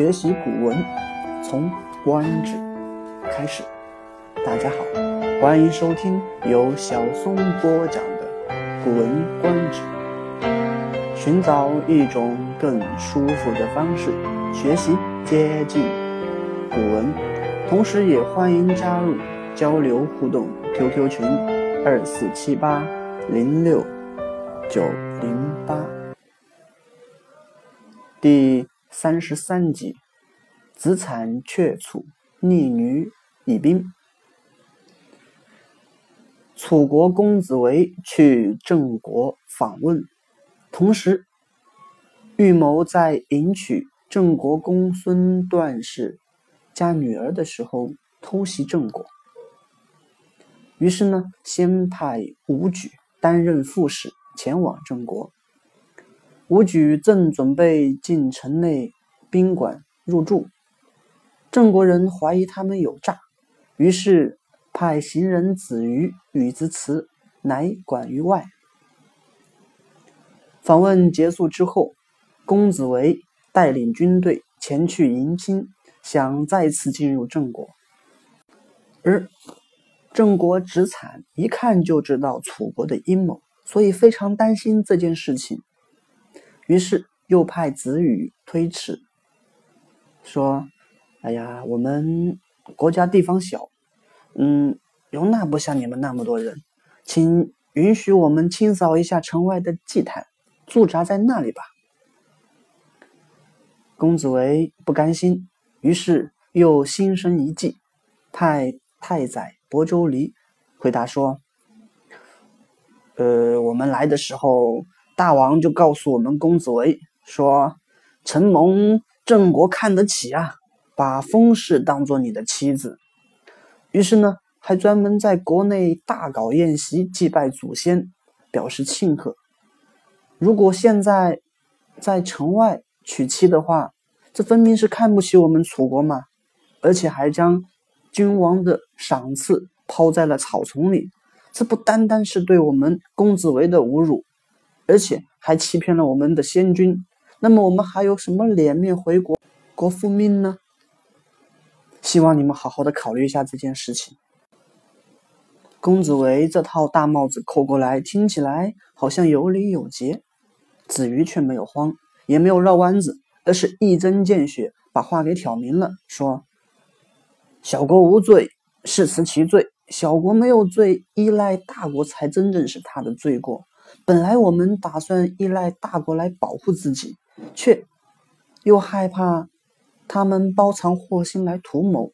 学习古文，从《官职》开始。大家好，欢迎收听由小松播讲的《古文观止》。寻找一种更舒服的方式学习接近古文，同时也欢迎加入交流互动 QQ 群二四七八零六九零八。第三十三集：子产却楚，逆女以兵。楚国公子围去郑国访问，同时预谋在迎娶郑国公孙段氏家女儿的时候偷袭郑国。于是呢，先派伍举担任副使前往郑国。伍举正准备进城内宾馆入住，郑国人怀疑他们有诈，于是。派行人子瑜与之辞，乃管于外。访问结束之后，公子围带领军队前去迎亲，想再次进入郑国。而郑国子产一看就知道楚国的阴谋，所以非常担心这件事情，于是又派子羽推辞，说：“哎呀，我们国家地方小。”嗯，容纳不下你们那么多人，请允许我们清扫一下城外的祭坛，驻扎在那里吧。公子围不甘心，于是又心生一计，派太宰亳州离回答说：“呃，我们来的时候，大王就告诉我们公子围说，承蒙郑国看得起啊，把封氏当做你的妻子。”于是呢，还专门在国内大搞宴席，祭拜祖先，表示庆贺。如果现在在城外娶妻的话，这分明是看不起我们楚国嘛！而且还将君王的赏赐抛在了草丛里，这不单单是对我们公子围的侮辱，而且还欺骗了我们的先君。那么我们还有什么脸面回国国复命呢？希望你们好好的考虑一下这件事情。公子围这套大帽子扣过来，听起来好像有理有节。子瑜却没有慌，也没有绕弯子，而是一针见血把话给挑明了，说：“小国无罪，是辞其罪；小国没有罪，依赖大国才真正是他的罪过。本来我们打算依赖大国来保护自己，却又害怕。”他们包藏祸心来图谋，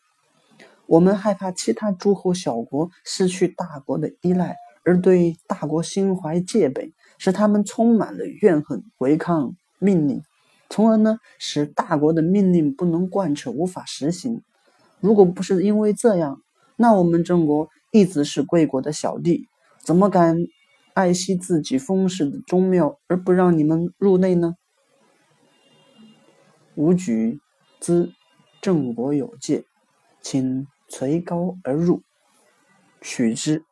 我们害怕其他诸侯小国失去大国的依赖，而对大国心怀戒备，使他们充满了怨恨，违抗命令，从而呢使大国的命令不能贯彻，无法实行。如果不是因为这样，那我们郑国一直是贵国的小弟，怎么敢爱惜自己封氏的宗庙而不让你们入内呢？武举。兹郑国有戒，请垂高而入，取之。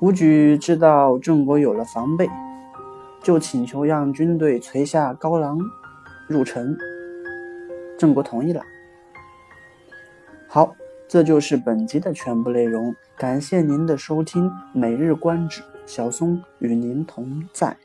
伍举知道郑国有了防备，就请求让军队垂下高廊入城。郑国同意了。好，这就是本集的全部内容。感谢您的收听，每日观止，小松与您同在。